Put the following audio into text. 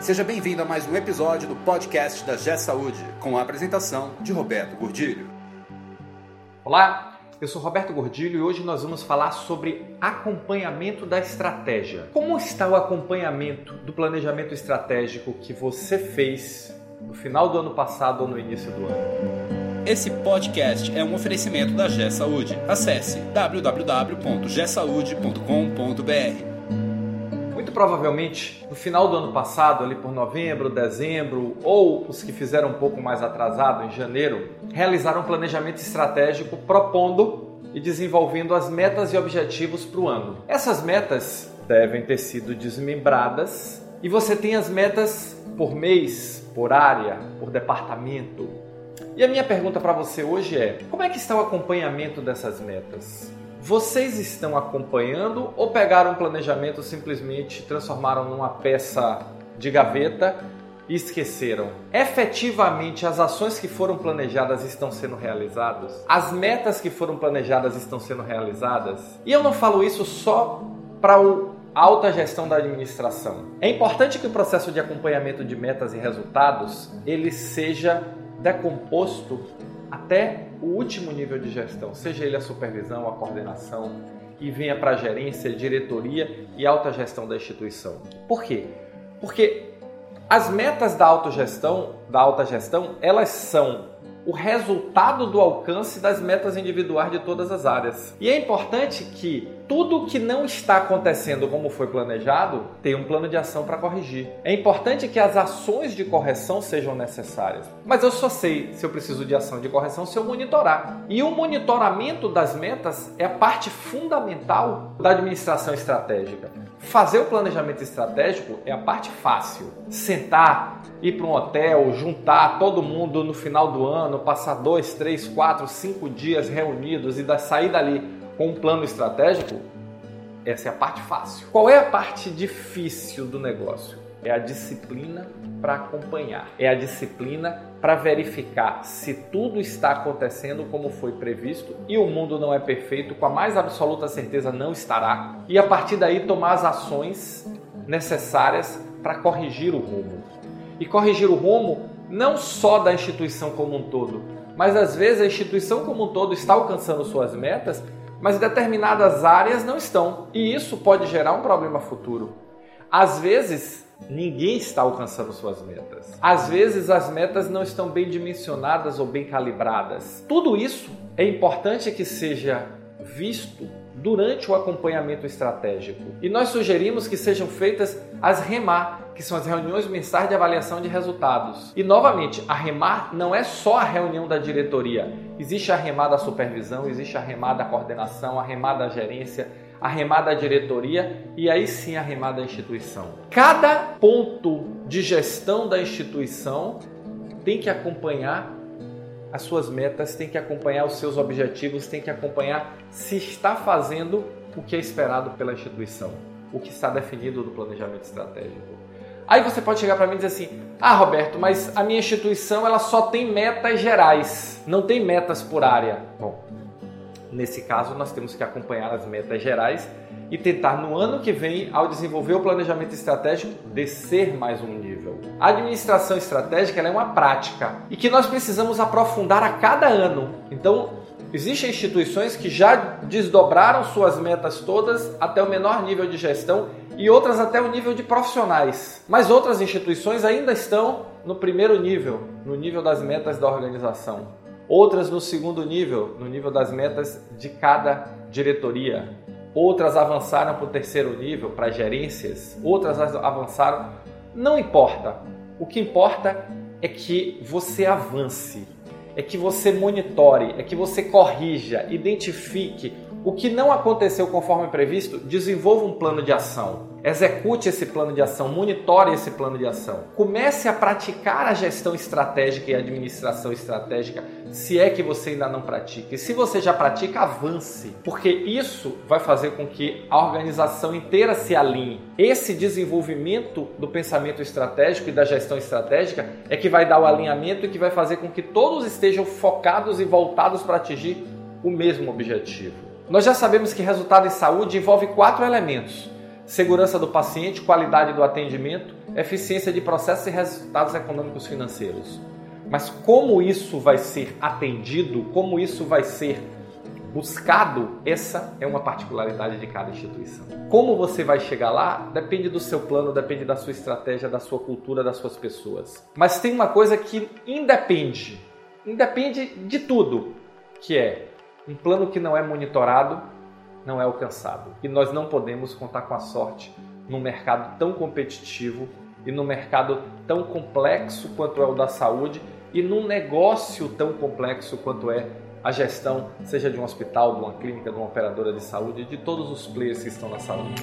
Seja bem-vindo a mais um episódio do podcast da G Saúde, com a apresentação de Roberto Gordilho. Olá, eu sou Roberto Gordilho e hoje nós vamos falar sobre acompanhamento da estratégia. Como está o acompanhamento do planejamento estratégico que você fez no final do ano passado ou no início do ano? Esse podcast é um oferecimento da G Saúde. Acesse www.gsaude.com.br. Muito provavelmente, no final do ano passado, ali por novembro, dezembro, ou os que fizeram um pouco mais atrasado, em janeiro, realizaram um planejamento estratégico propondo e desenvolvendo as metas e objetivos para o ano. Essas metas devem ter sido desmembradas e você tem as metas por mês, por área, por departamento. E a minha pergunta para você hoje é: como é que está o acompanhamento dessas metas? Vocês estão acompanhando ou pegaram um planejamento simplesmente transformaram numa peça de gaveta e esqueceram? Efetivamente, as ações que foram planejadas estão sendo realizadas? As metas que foram planejadas estão sendo realizadas? E eu não falo isso só para a alta gestão da administração. É importante que o processo de acompanhamento de metas e resultados ele seja decomposto até o último nível de gestão, seja ele a supervisão, a coordenação, e venha para a gerência, diretoria e alta gestão da instituição. Por quê? Porque as metas da autogestão, da alta gestão, elas são o resultado do alcance das metas individuais de todas as áreas. E é importante que tudo que não está acontecendo como foi planejado tenha um plano de ação para corrigir. É importante que as ações de correção sejam necessárias. Mas eu só sei se eu preciso de ação de correção se eu monitorar. E o monitoramento das metas é a parte fundamental da administração estratégica. Fazer o planejamento estratégico é a parte fácil. Sentar, ir para um hotel, juntar todo mundo no final do ano, passar dois, três, quatro, cinco dias reunidos e sair dali com um plano estratégico, essa é a parte fácil. Qual é a parte difícil do negócio? É a disciplina para acompanhar, é a disciplina para verificar se tudo está acontecendo como foi previsto e o mundo não é perfeito, com a mais absoluta certeza não estará, e a partir daí tomar as ações necessárias para corrigir o rumo. E corrigir o rumo não só da instituição como um todo, mas às vezes a instituição como um todo está alcançando suas metas, mas determinadas áreas não estão, e isso pode gerar um problema futuro. Às vezes, ninguém está alcançando suas metas. Às vezes as metas não estão bem dimensionadas ou bem calibradas. Tudo isso é importante que seja visto durante o acompanhamento estratégico. E nós sugerimos que sejam feitas as REMAR, que são as reuniões mensais de avaliação de resultados. E novamente, a REMAR não é só a reunião da diretoria. Existe a REMAR da supervisão, existe a REMAR da coordenação, a REMAR da gerência, a remada da diretoria e aí sim a remada da instituição. Cada ponto de gestão da instituição tem que acompanhar as suas metas, tem que acompanhar os seus objetivos, tem que acompanhar se está fazendo o que é esperado pela instituição, o que está definido no planejamento estratégico. Aí você pode chegar para mim e dizer assim: "Ah, Roberto, mas a minha instituição ela só tem metas gerais, não tem metas por área". Bom, Nesse caso, nós temos que acompanhar as metas gerais e tentar no ano que vem, ao desenvolver o planejamento estratégico, descer mais um nível. A administração estratégica é uma prática e que nós precisamos aprofundar a cada ano. Então, existem instituições que já desdobraram suas metas todas até o menor nível de gestão e outras até o nível de profissionais. Mas outras instituições ainda estão no primeiro nível, no nível das metas da organização outras no segundo nível, no nível das metas de cada diretoria. Outras avançaram para o terceiro nível, para gerências, outras avançaram. Não importa. O que importa é que você avance, é que você monitore, é que você corrija, identifique o que não aconteceu conforme previsto, desenvolva um plano de ação. Execute esse plano de ação, monitore esse plano de ação. Comece a praticar a gestão estratégica e a administração estratégica, se é que você ainda não pratica. E se você já pratica, avance, porque isso vai fazer com que a organização inteira se alinhe. Esse desenvolvimento do pensamento estratégico e da gestão estratégica é que vai dar o alinhamento e que vai fazer com que todos estejam focados e voltados para atingir o mesmo objetivo. Nós já sabemos que resultado em saúde envolve quatro elementos segurança do paciente, qualidade do atendimento, eficiência de processos e resultados econômicos financeiros. Mas como isso vai ser atendido, como isso vai ser buscado, essa é uma particularidade de cada instituição. Como você vai chegar lá depende do seu plano, depende da sua estratégia, da sua cultura, das suas pessoas. Mas tem uma coisa que independe, independe de tudo, que é um plano que não é monitorado, não é alcançado. E nós não podemos contar com a sorte num mercado tão competitivo e num mercado tão complexo quanto é o da saúde e num negócio tão complexo quanto é a gestão, seja de um hospital, de uma clínica, de uma operadora de saúde, de todos os players que estão na saúde.